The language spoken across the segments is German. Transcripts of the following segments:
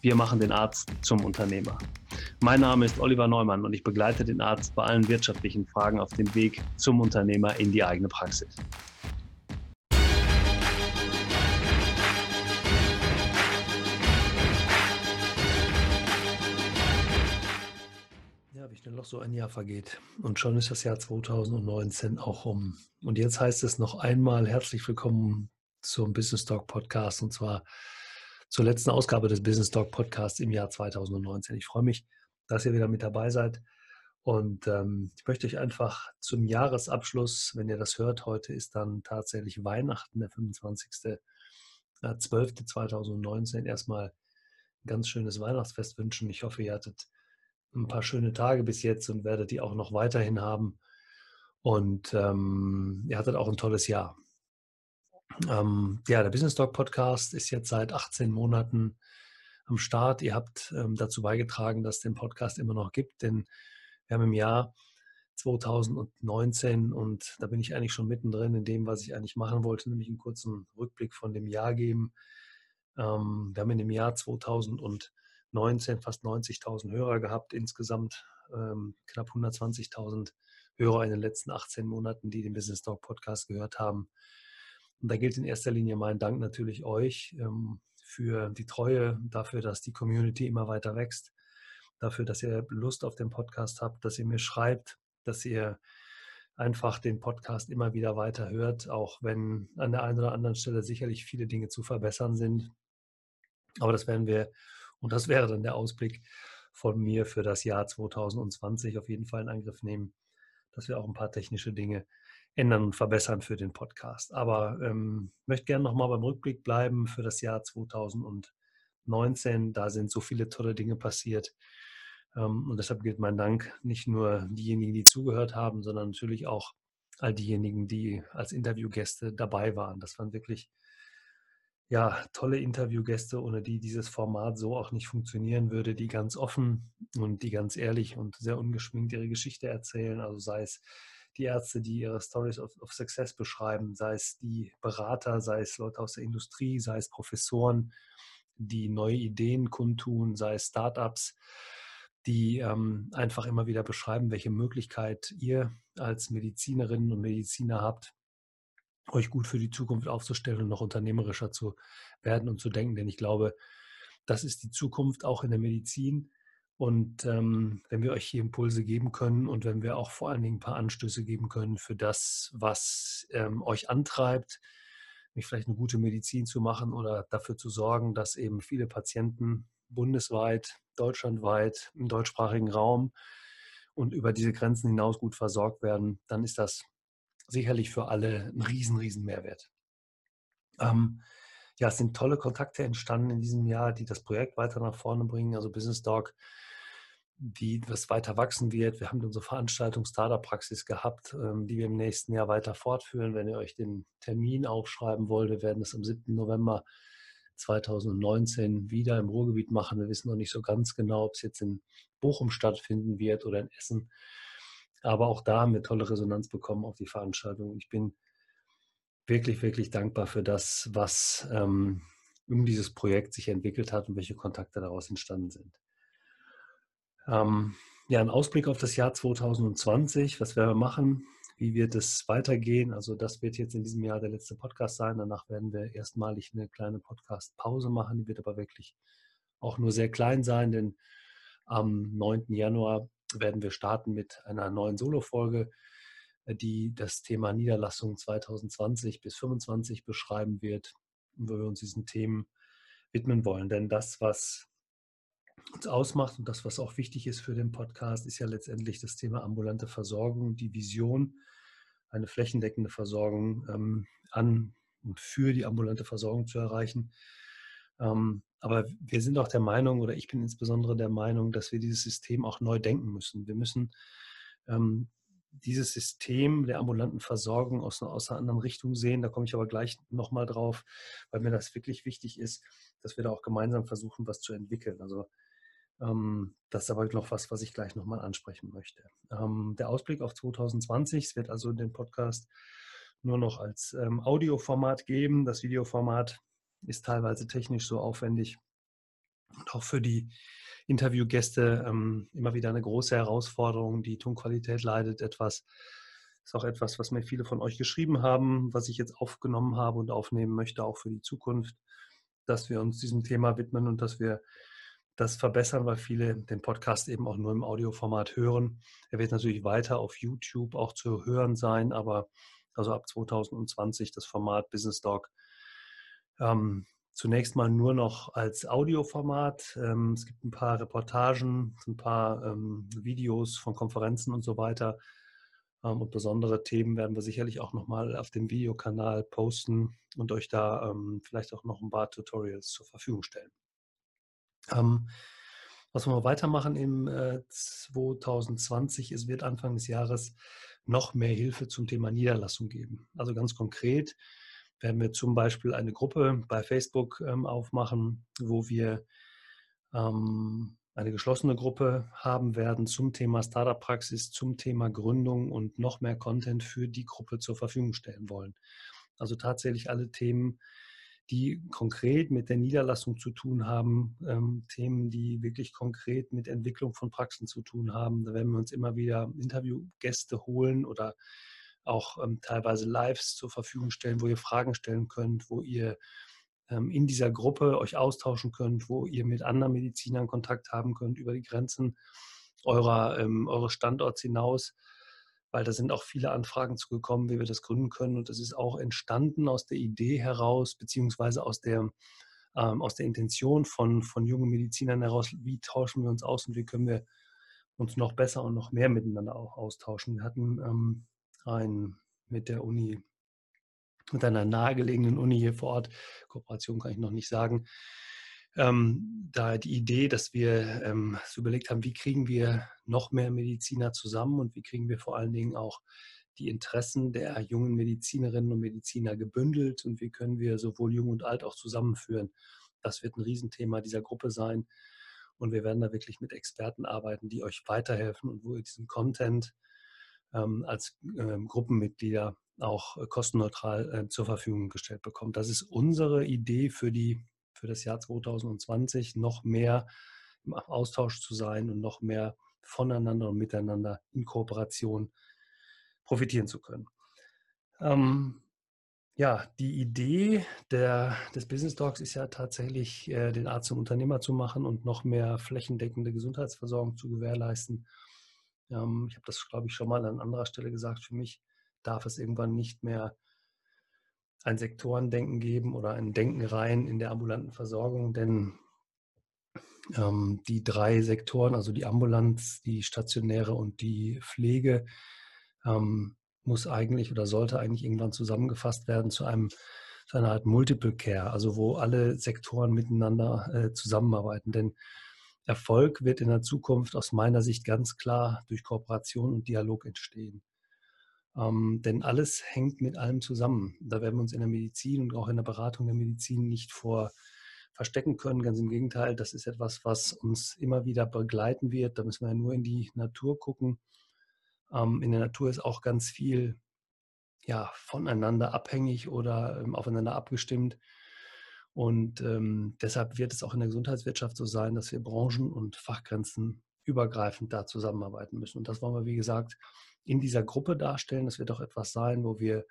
wir machen den Arzt zum Unternehmer. Mein Name ist Oliver Neumann und ich begleite den Arzt bei allen wirtschaftlichen Fragen auf dem Weg zum Unternehmer in die eigene Praxis. Ja, wie schnell noch so ein Jahr vergeht. Und schon ist das Jahr 2019 auch um. Und jetzt heißt es noch einmal herzlich willkommen zum Business Talk Podcast und zwar zur letzten Ausgabe des Business Talk Podcasts im Jahr 2019. Ich freue mich, dass ihr wieder mit dabei seid. Und ähm, ich möchte euch einfach zum Jahresabschluss, wenn ihr das hört, heute ist dann tatsächlich Weihnachten, der 25.12.2019, äh, erstmal ein ganz schönes Weihnachtsfest wünschen. Ich hoffe, ihr hattet ein paar schöne Tage bis jetzt und werdet die auch noch weiterhin haben. Und ähm, ihr hattet auch ein tolles Jahr. Ähm, ja, der Business Talk Podcast ist jetzt seit 18 Monaten am Start. Ihr habt ähm, dazu beigetragen, dass es den Podcast immer noch gibt, denn wir haben im Jahr 2019 und da bin ich eigentlich schon mittendrin in dem, was ich eigentlich machen wollte, nämlich einen kurzen Rückblick von dem Jahr geben. Ähm, wir haben in dem Jahr 2019 fast 90.000 Hörer gehabt, insgesamt ähm, knapp 120.000 Hörer in den letzten 18 Monaten, die den Business Talk Podcast gehört haben. Und da gilt in erster Linie mein Dank natürlich euch ähm, für die Treue, dafür, dass die Community immer weiter wächst, dafür, dass ihr Lust auf den Podcast habt, dass ihr mir schreibt, dass ihr einfach den Podcast immer wieder weiter hört, auch wenn an der einen oder anderen Stelle sicherlich viele Dinge zu verbessern sind. Aber das werden wir, und das wäre dann der Ausblick von mir für das Jahr 2020 auf jeden Fall in Angriff nehmen, dass wir auch ein paar technische Dinge ändern und verbessern für den Podcast. Aber ähm, möchte gerne nochmal beim Rückblick bleiben für das Jahr 2019. Da sind so viele tolle Dinge passiert. Ähm, und deshalb gilt mein Dank nicht nur diejenigen, die zugehört haben, sondern natürlich auch all diejenigen, die als Interviewgäste dabei waren. Das waren wirklich ja, tolle Interviewgäste, ohne die dieses Format so auch nicht funktionieren würde, die ganz offen und die ganz ehrlich und sehr ungeschminkt ihre Geschichte erzählen. Also sei es die Ärzte, die ihre Stories of, of Success beschreiben, sei es die Berater, sei es Leute aus der Industrie, sei es Professoren, die neue Ideen kundtun, sei es Startups, die ähm, einfach immer wieder beschreiben, welche Möglichkeit ihr als Medizinerinnen und Mediziner habt, euch gut für die Zukunft aufzustellen und noch unternehmerischer zu werden und zu denken. Denn ich glaube, das ist die Zukunft auch in der Medizin. Und ähm, wenn wir euch hier Impulse geben können und wenn wir auch vor allen Dingen ein paar Anstöße geben können für das, was ähm, euch antreibt, mich vielleicht eine gute Medizin zu machen oder dafür zu sorgen, dass eben viele Patienten bundesweit, deutschlandweit, im deutschsprachigen Raum und über diese Grenzen hinaus gut versorgt werden, dann ist das sicherlich für alle ein riesen, riesen Mehrwert. Ähm, ja, es sind tolle Kontakte entstanden in diesem Jahr, die das Projekt weiter nach vorne bringen. Also Business Dog die was weiter wachsen wird. Wir haben unsere Veranstaltung Startup-Praxis gehabt, ähm, die wir im nächsten Jahr weiter fortführen. Wenn ihr euch den Termin aufschreiben wollt, wir werden es am 7. November 2019 wieder im Ruhrgebiet machen. Wir wissen noch nicht so ganz genau, ob es jetzt in Bochum stattfinden wird oder in Essen. Aber auch da haben wir tolle Resonanz bekommen auf die Veranstaltung. Ich bin wirklich, wirklich dankbar für das, was ähm, um dieses Projekt sich entwickelt hat und welche Kontakte daraus entstanden sind. Ähm, ja, ein Ausblick auf das Jahr 2020, was werden wir machen, wie wird es weitergehen. Also das wird jetzt in diesem Jahr der letzte Podcast sein. Danach werden wir erstmalig eine kleine Podcast-Pause machen. Die wird aber wirklich auch nur sehr klein sein, denn am 9. Januar werden wir starten mit einer neuen Solo-Folge, die das Thema Niederlassung 2020 bis 2025 beschreiben wird, wo wir uns diesen Themen widmen wollen. Denn das, was uns ausmacht und das, was auch wichtig ist für den Podcast, ist ja letztendlich das Thema ambulante Versorgung, die Vision, eine flächendeckende Versorgung ähm, an und für die ambulante Versorgung zu erreichen. Ähm, aber wir sind auch der Meinung, oder ich bin insbesondere der Meinung, dass wir dieses System auch neu denken müssen. Wir müssen ähm, dieses System der ambulanten Versorgung aus, aus einer anderen Richtung sehen. Da komme ich aber gleich nochmal drauf, weil mir das wirklich wichtig ist, dass wir da auch gemeinsam versuchen, was zu entwickeln. Also das ist aber noch was, was ich gleich nochmal ansprechen möchte. Ähm, der Ausblick auf 2020, es wird also den Podcast nur noch als ähm, Audioformat geben. Das Videoformat ist teilweise technisch so aufwendig und auch für die Interviewgäste ähm, immer wieder eine große Herausforderung. Die Tonqualität leidet etwas. Ist auch etwas, was mir viele von euch geschrieben haben, was ich jetzt aufgenommen habe und aufnehmen möchte, auch für die Zukunft, dass wir uns diesem Thema widmen und dass wir das verbessern, weil viele den Podcast eben auch nur im Audioformat hören. Er wird natürlich weiter auf YouTube auch zu hören sein, aber also ab 2020 das Format Business Dog ähm, zunächst mal nur noch als Audioformat. Ähm, es gibt ein paar Reportagen, ein paar ähm, Videos von Konferenzen und so weiter. Ähm, und besondere Themen werden wir sicherlich auch nochmal auf dem Videokanal posten und euch da ähm, vielleicht auch noch ein paar Tutorials zur Verfügung stellen. Ähm, was wir weitermachen im äh, 2020, es wird Anfang des Jahres noch mehr Hilfe zum Thema Niederlassung geben. Also ganz konkret werden wir zum Beispiel eine Gruppe bei Facebook ähm, aufmachen, wo wir ähm, eine geschlossene Gruppe haben werden zum Thema Startup-Praxis, zum Thema Gründung und noch mehr Content für die Gruppe zur Verfügung stellen wollen. Also tatsächlich alle Themen, die konkret mit der Niederlassung zu tun haben, ähm, Themen, die wirklich konkret mit Entwicklung von Praxen zu tun haben. Da werden wir uns immer wieder Interviewgäste holen oder auch ähm, teilweise Lives zur Verfügung stellen, wo ihr Fragen stellen könnt, wo ihr ähm, in dieser Gruppe euch austauschen könnt, wo ihr mit anderen Medizinern Kontakt haben könnt über die Grenzen eurer, ähm, eures Standorts hinaus, weil da sind auch viele Anfragen zugekommen, wie wir das gründen können. Und das ist auch entstanden aus der Idee heraus, beziehungsweise aus der, ähm, aus der Intention von, von jungen Medizinern heraus, wie tauschen wir uns aus und wie können wir uns noch besser und noch mehr miteinander auch austauschen. Wir hatten ähm, ein mit der Uni, mit einer nahegelegenen Uni hier vor Ort, Kooperation kann ich noch nicht sagen, ähm, da die Idee, dass wir ähm, so überlegt haben, wie kriegen wir noch mehr Mediziner zusammen und wie kriegen wir vor allen Dingen auch die Interessen der jungen Medizinerinnen und Mediziner gebündelt und wie können wir sowohl jung und alt auch zusammenführen. Das wird ein Riesenthema dieser Gruppe sein. Und wir werden da wirklich mit Experten arbeiten, die euch weiterhelfen und wo ihr diesen Content ähm, als ähm, Gruppenmitglieder auch äh, kostenneutral äh, zur Verfügung gestellt bekommt. Das ist unsere Idee für, die, für das Jahr 2020, noch mehr im Austausch zu sein und noch mehr voneinander und miteinander in Kooperation profitieren zu können. Ähm, ja, die Idee der, des Business Talks ist ja tatsächlich, äh, den Arzt zum Unternehmer zu machen und noch mehr flächendeckende Gesundheitsversorgung zu gewährleisten. Ähm, ich habe das, glaube ich, schon mal an anderer Stelle gesagt. Für mich darf es irgendwann nicht mehr ein Sektorendenken geben oder ein Denken rein in der ambulanten Versorgung, denn ähm, die drei Sektoren, also die Ambulanz, die stationäre und die Pflege, ähm, muss eigentlich oder sollte eigentlich irgendwann zusammengefasst werden zu einem zu einer Art Multiple Care, also wo alle Sektoren miteinander äh, zusammenarbeiten. Denn Erfolg wird in der Zukunft aus meiner Sicht ganz klar durch Kooperation und Dialog entstehen. Ähm, denn alles hängt mit allem zusammen. Da werden wir uns in der Medizin und auch in der Beratung der Medizin nicht vor verstecken können. Ganz im Gegenteil, das ist etwas, was uns immer wieder begleiten wird. Da müssen wir nur in die Natur gucken. Ähm, in der Natur ist auch ganz viel ja, voneinander abhängig oder ähm, aufeinander abgestimmt. Und ähm, deshalb wird es auch in der Gesundheitswirtschaft so sein, dass wir branchen- und Fachgrenzen übergreifend da zusammenarbeiten müssen. Und das wollen wir, wie gesagt, in dieser Gruppe darstellen. Das wird auch etwas sein, wo wir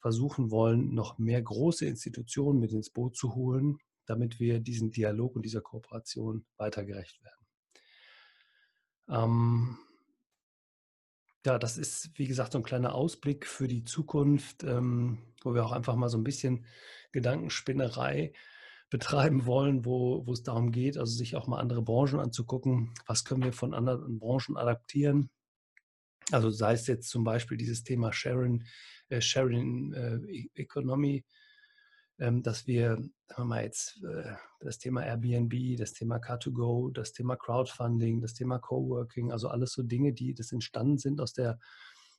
versuchen wollen, noch mehr große Institutionen mit ins Boot zu holen, damit wir diesen Dialog und dieser Kooperation weiter gerecht werden. Ähm, ja, das ist, wie gesagt, so ein kleiner Ausblick für die Zukunft, ähm, wo wir auch einfach mal so ein bisschen Gedankenspinnerei betreiben wollen, wo, wo es darum geht, also sich auch mal andere Branchen anzugucken. Was können wir von anderen Branchen adaptieren? Also sei es jetzt zum Beispiel dieses Thema Sharing, äh, Sharing äh, e-, Economy, ähm, dass wir, sagen wir mal jetzt, äh, das Thema Airbnb, das Thema Car2Go, das Thema Crowdfunding, das Thema Coworking, also alles so Dinge, die das entstanden sind aus der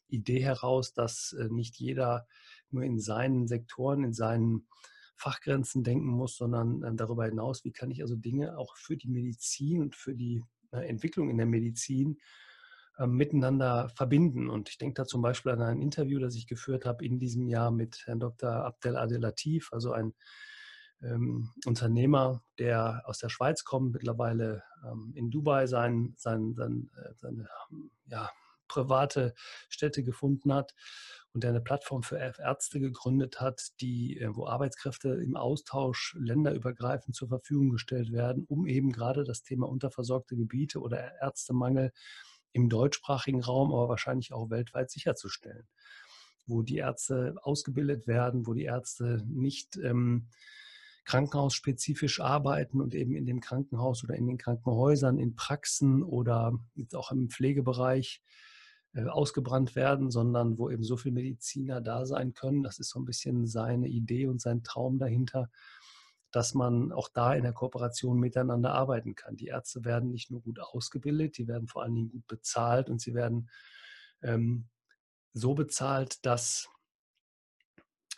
Idee heraus, dass äh, nicht jeder nur in seinen Sektoren, in seinen Fachgrenzen denken muss, sondern ähm, darüber hinaus, wie kann ich also Dinge auch für die Medizin und für die äh, Entwicklung in der Medizin ähm, miteinander verbinden. Und ich denke da zum Beispiel an ein Interview, das ich geführt habe in diesem Jahr mit Herrn Dr. Abdel Adelatif, also ein ähm, Unternehmer, der aus der Schweiz kommt, mittlerweile ähm, in Dubai sein, sein, sein, äh, seine ja, private Stätte gefunden hat und der eine Plattform für Ärzte gegründet hat, die, äh, wo Arbeitskräfte im Austausch länderübergreifend zur Verfügung gestellt werden, um eben gerade das Thema unterversorgte Gebiete oder Ärztemangel im deutschsprachigen Raum, aber wahrscheinlich auch weltweit sicherzustellen, wo die Ärzte ausgebildet werden, wo die Ärzte nicht ähm, krankenhausspezifisch arbeiten und eben in dem Krankenhaus oder in den Krankenhäusern, in Praxen oder jetzt auch im Pflegebereich äh, ausgebrannt werden, sondern wo eben so viele Mediziner da sein können. Das ist so ein bisschen seine Idee und sein Traum dahinter, dass man auch da in der Kooperation miteinander arbeiten kann. Die Ärzte werden nicht nur gut ausgebildet, die werden vor allen Dingen gut bezahlt und sie werden ähm, so bezahlt, dass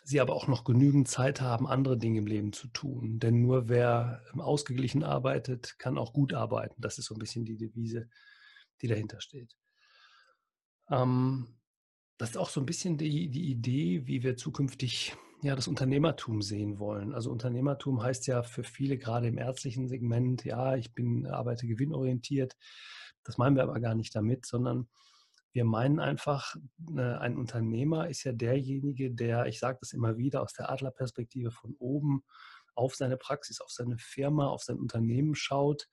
sie aber auch noch genügend Zeit haben, andere Dinge im Leben zu tun. Denn nur wer ähm, ausgeglichen arbeitet, kann auch gut arbeiten. Das ist so ein bisschen die Devise, die dahinter steht. Ähm, das ist auch so ein bisschen die, die Idee, wie wir zukünftig ja, das Unternehmertum sehen wollen. Also Unternehmertum heißt ja für viele gerade im ärztlichen Segment, ja, ich bin, arbeite gewinnorientiert. Das meinen wir aber gar nicht damit, sondern wir meinen einfach, ne, ein Unternehmer ist ja derjenige, der, ich sage das immer wieder, aus der Adlerperspektive von oben auf seine Praxis, auf seine Firma, auf sein Unternehmen schaut.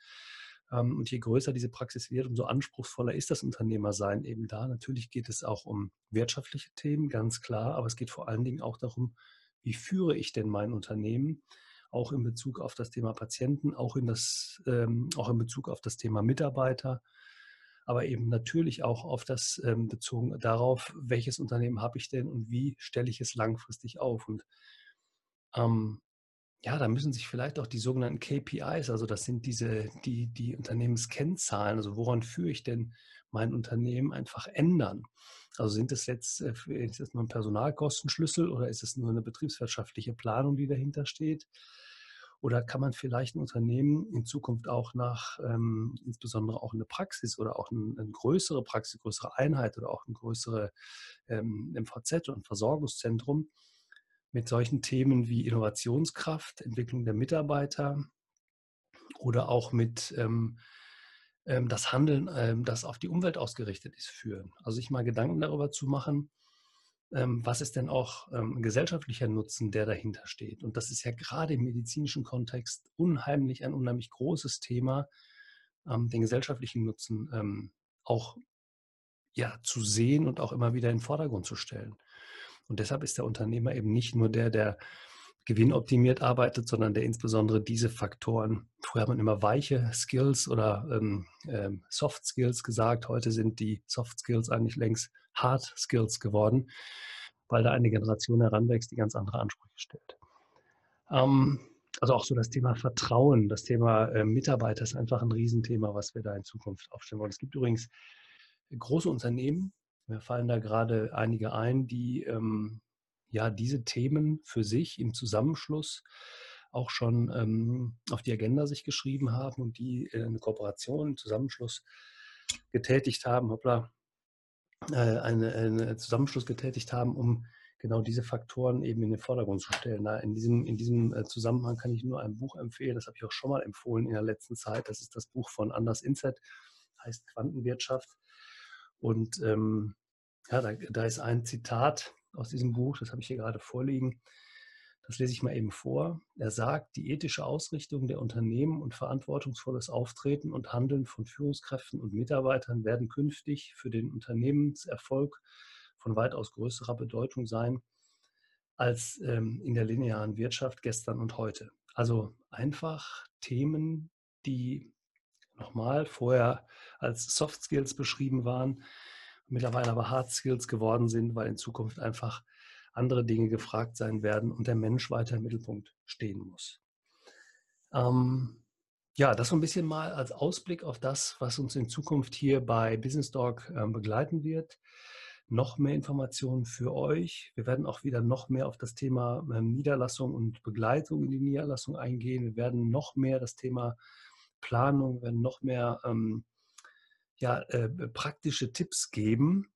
Ähm, und je größer diese Praxis wird, umso anspruchsvoller ist das Unternehmersein eben da. Natürlich geht es auch um wirtschaftliche Themen, ganz klar, aber es geht vor allen Dingen auch darum, wie führe ich denn mein Unternehmen, auch in Bezug auf das Thema Patienten, auch in, das, ähm, auch in Bezug auf das Thema Mitarbeiter, aber eben natürlich auch auf das ähm, bezogen darauf, welches Unternehmen habe ich denn und wie stelle ich es langfristig auf. Und ähm, ja, da müssen sich vielleicht auch die sogenannten KPIs, also das sind diese, die, die Unternehmenskennzahlen, also woran führe ich denn mein Unternehmen einfach ändern. Also sind es jetzt, äh, ist das nur ein Personalkostenschlüssel oder ist es nur eine betriebswirtschaftliche Planung, die dahinter steht? Oder kann man vielleicht ein Unternehmen in Zukunft auch nach, ähm, insbesondere auch eine Praxis oder auch ein, eine größere Praxis, größere Einheit oder auch ein größere ähm, MVZ und Versorgungszentrum mit solchen Themen wie Innovationskraft, Entwicklung der Mitarbeiter oder auch mit ähm, ähm, das Handeln, ähm, das auf die Umwelt ausgerichtet ist, führen. Also sich mal Gedanken darüber zu machen, ähm, was ist denn auch ähm, gesellschaftlicher Nutzen, der dahinter steht. Und das ist ja gerade im medizinischen Kontext unheimlich ein unheimlich großes Thema, ähm, den gesellschaftlichen Nutzen ähm, auch ja, zu sehen und auch immer wieder in den Vordergrund zu stellen. Und deshalb ist der Unternehmer eben nicht nur der, der gewinnoptimiert arbeitet, sondern der insbesondere diese Faktoren, früher hat man immer weiche Skills oder ähm, ähm, Soft Skills gesagt, heute sind die Soft Skills eigentlich längst Hard Skills geworden, weil da eine Generation heranwächst, die ganz andere Ansprüche stellt. Ähm, also auch so das Thema Vertrauen, das Thema äh, Mitarbeiter ist einfach ein Riesenthema, was wir da in Zukunft aufstellen wollen. Es gibt übrigens große Unternehmen, mir fallen da gerade einige ein, die ähm, ja diese Themen für sich im Zusammenschluss auch schon ähm, auf die Agenda sich geschrieben haben und die äh, eine Kooperation, einen Zusammenschluss getätigt haben, hoppla, äh, eine, eine Zusammenschluss getätigt haben, um genau diese Faktoren eben in den Vordergrund zu stellen. Na, in diesem, in diesem äh, Zusammenhang kann ich nur ein Buch empfehlen, das habe ich auch schon mal empfohlen in der letzten Zeit. Das ist das Buch von Anders Inset, heißt Quantenwirtschaft. Und ähm, ja, da, da ist ein Zitat aus diesem Buch, das habe ich hier gerade vorliegen. Das lese ich mal eben vor. Er sagt, die ethische Ausrichtung der Unternehmen und verantwortungsvolles Auftreten und Handeln von Führungskräften und Mitarbeitern werden künftig für den Unternehmenserfolg von weitaus größerer Bedeutung sein als ähm, in der linearen Wirtschaft gestern und heute. Also einfach Themen, die nochmal vorher als Soft Skills beschrieben waren, mittlerweile aber Hard Skills geworden sind, weil in Zukunft einfach andere Dinge gefragt sein werden und der Mensch weiter im Mittelpunkt stehen muss. Ähm, ja, das so ein bisschen mal als Ausblick auf das, was uns in Zukunft hier bei Business Dog äh, begleiten wird. Noch mehr Informationen für euch. Wir werden auch wieder noch mehr auf das Thema äh, Niederlassung und Begleitung in die Niederlassung eingehen. Wir werden noch mehr das Thema Planung, werden noch mehr ähm, ja, äh, praktische Tipps geben.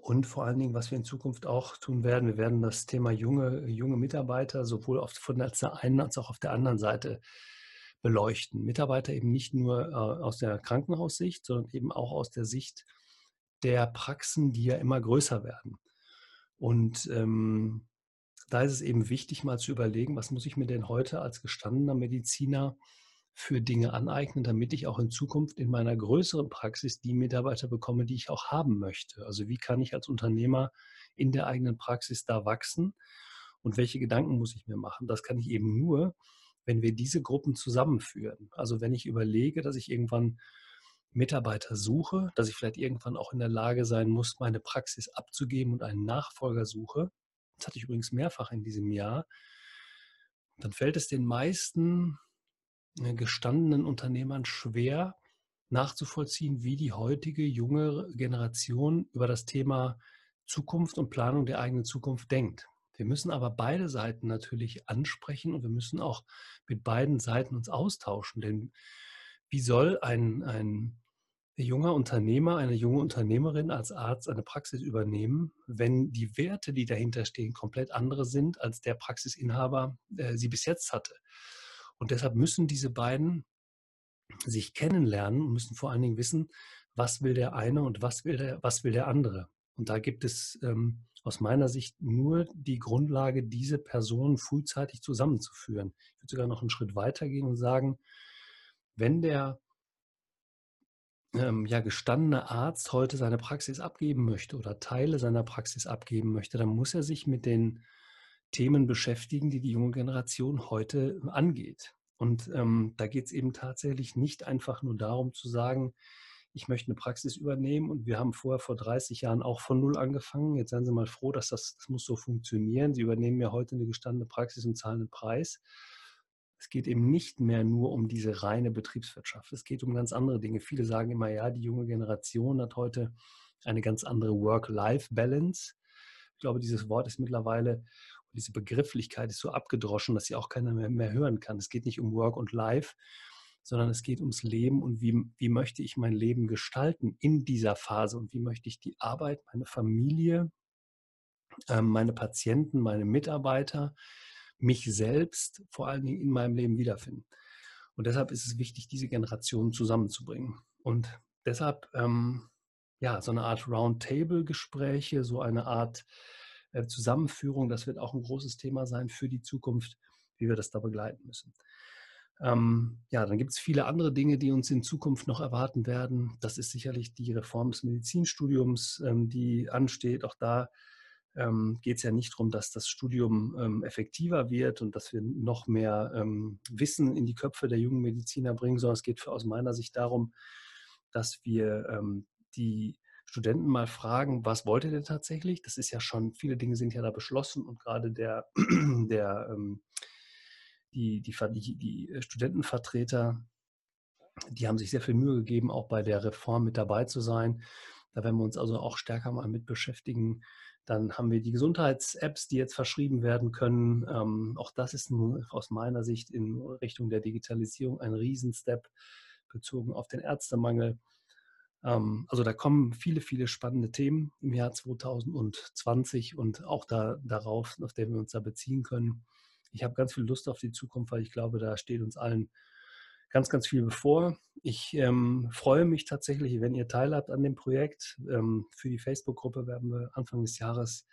Und vor allen Dingen, was wir in Zukunft auch tun werden, wir werden das Thema junge, junge Mitarbeiter sowohl auf, von der einen als auch auf der anderen Seite beleuchten. Mitarbeiter eben nicht nur äh, aus der Krankenhaussicht, sondern eben auch aus der Sicht der Praxen, die ja immer größer werden. Und ähm, da ist es eben wichtig, mal zu überlegen, was muss ich mir denn heute als gestandener Mediziner für Dinge aneignen, damit ich auch in Zukunft in meiner größeren Praxis die Mitarbeiter bekomme, die ich auch haben möchte. Also wie kann ich als Unternehmer in der eigenen Praxis da wachsen und welche Gedanken muss ich mir machen? Das kann ich eben nur, wenn wir diese Gruppen zusammenführen. Also wenn ich überlege, dass ich irgendwann Mitarbeiter suche, dass ich vielleicht irgendwann auch in der Lage sein muss, meine Praxis abzugeben und einen Nachfolger suche. Das hatte ich übrigens mehrfach in diesem Jahr. Dann fällt es den meisten gestandenen Unternehmern schwer nachzuvollziehen, wie die heutige junge Generation über das Thema Zukunft und Planung der eigenen Zukunft denkt. Wir müssen aber beide Seiten natürlich ansprechen und wir müssen auch mit beiden Seiten uns austauschen. Denn wie soll ein, ein junger Unternehmer, eine junge Unternehmerin als Arzt eine Praxis übernehmen, wenn die Werte, die dahinter stehen, komplett andere sind, als der Praxisinhaber äh, sie bis jetzt hatte? Und deshalb müssen diese beiden sich kennenlernen und müssen vor allen Dingen wissen, was will der eine und was will der, was will der andere. Und da gibt es ähm, aus meiner Sicht nur die Grundlage, diese Personen frühzeitig zusammenzuführen. Ich würde sogar noch einen Schritt weiter gehen und sagen, wenn der ähm, ja, gestandene Arzt heute seine Praxis abgeben möchte oder Teile seiner Praxis abgeben möchte, dann muss er sich mit den Themen beschäftigen, die die junge Generation heute angeht. Und ähm, da geht es eben tatsächlich nicht einfach nur darum zu sagen, ich möchte eine Praxis übernehmen und wir haben vorher vor 30 Jahren auch von Null angefangen. Jetzt seien Sie mal froh, dass das, das muss so funktionieren. Sie übernehmen ja heute eine gestandene Praxis und zahlen einen Preis. Es geht eben nicht mehr nur um diese reine Betriebswirtschaft. Es geht um ganz andere Dinge. Viele sagen immer, ja, die junge Generation hat heute eine ganz andere Work-Life-Balance. Ich glaube, dieses Wort ist mittlerweile diese Begrifflichkeit ist so abgedroschen, dass sie auch keiner mehr, mehr hören kann. Es geht nicht um Work und Life, sondern es geht ums Leben und wie, wie möchte ich mein Leben gestalten in dieser Phase und wie möchte ich die Arbeit, meine Familie, ähm, meine Patienten, meine Mitarbeiter, mich selbst vor allen Dingen in meinem Leben wiederfinden. Und deshalb ist es wichtig, diese Generationen zusammenzubringen. Und deshalb, ähm, ja, so eine Art Roundtable-Gespräche, so eine Art Zusammenführung, das wird auch ein großes Thema sein für die Zukunft, wie wir das da begleiten müssen. Ähm, ja, dann gibt es viele andere Dinge, die uns in Zukunft noch erwarten werden. Das ist sicherlich die Reform des Medizinstudiums, ähm, die ansteht. Auch da ähm, geht es ja nicht darum, dass das Studium ähm, effektiver wird und dass wir noch mehr ähm, Wissen in die Köpfe der jungen Mediziner bringen, sondern es geht aus meiner Sicht darum, dass wir ähm, die Studenten mal fragen, was wollt ihr denn tatsächlich? Das ist ja schon, viele Dinge sind ja da beschlossen und gerade der, der, ähm, die, die, die, die Studentenvertreter, die haben sich sehr viel Mühe gegeben, auch bei der Reform mit dabei zu sein. Da werden wir uns also auch stärker mal mit beschäftigen. Dann haben wir die Gesundheits-Apps, die jetzt verschrieben werden können. Ähm, auch das ist nun aus meiner Sicht in Richtung der Digitalisierung ein Riesenstep bezogen auf den Ärztemangel. Ähm, also da kommen viele, viele spannende Themen im Jahr 2020 und auch da, darauf, auf der wir uns da beziehen können. Ich habe ganz viel Lust auf die Zukunft, weil ich glaube, da steht uns allen ganz, ganz viel bevor. Ich ähm, freue mich tatsächlich, wenn ihr teilhabt an dem Projekt. Ähm, für die Facebook-Gruppe werden wir Anfang des Jahres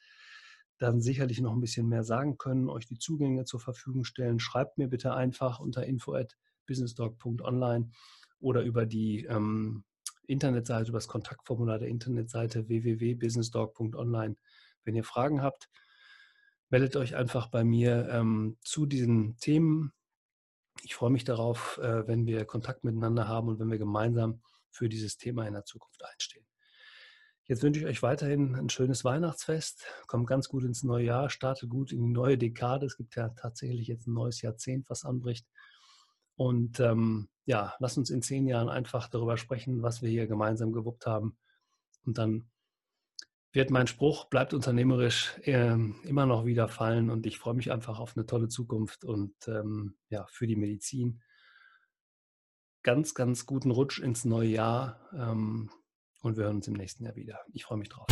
dann sicherlich noch ein bisschen mehr sagen können, euch die Zugänge zur Verfügung stellen. Schreibt mir bitte einfach unter info at businessdog.online oder über die ähm, Internetseite, über das Kontaktformular der Internetseite www.businessdog.online. Wenn ihr Fragen habt, meldet euch einfach bei mir ähm, zu diesen Themen. Ich freue mich darauf, äh, wenn wir Kontakt miteinander haben und wenn wir gemeinsam für dieses Thema in der Zukunft einstehen. Jetzt wünsche ich euch weiterhin ein schönes Weihnachtsfest. Kommt ganz gut ins neue Jahr, startet gut in die neue Dekade. Es gibt ja tatsächlich jetzt ein neues Jahrzehnt, was anbricht. Und ähm, ja, lasst uns in zehn Jahren einfach darüber sprechen, was wir hier gemeinsam gewuppt haben. Und dann wird mein Spruch, bleibt unternehmerisch, äh, immer noch wieder fallen. Und ich freue mich einfach auf eine tolle Zukunft und ähm, ja, für die Medizin. Ganz, ganz guten Rutsch ins neue Jahr. Ähm, und wir hören uns im nächsten Jahr wieder. Ich freue mich drauf.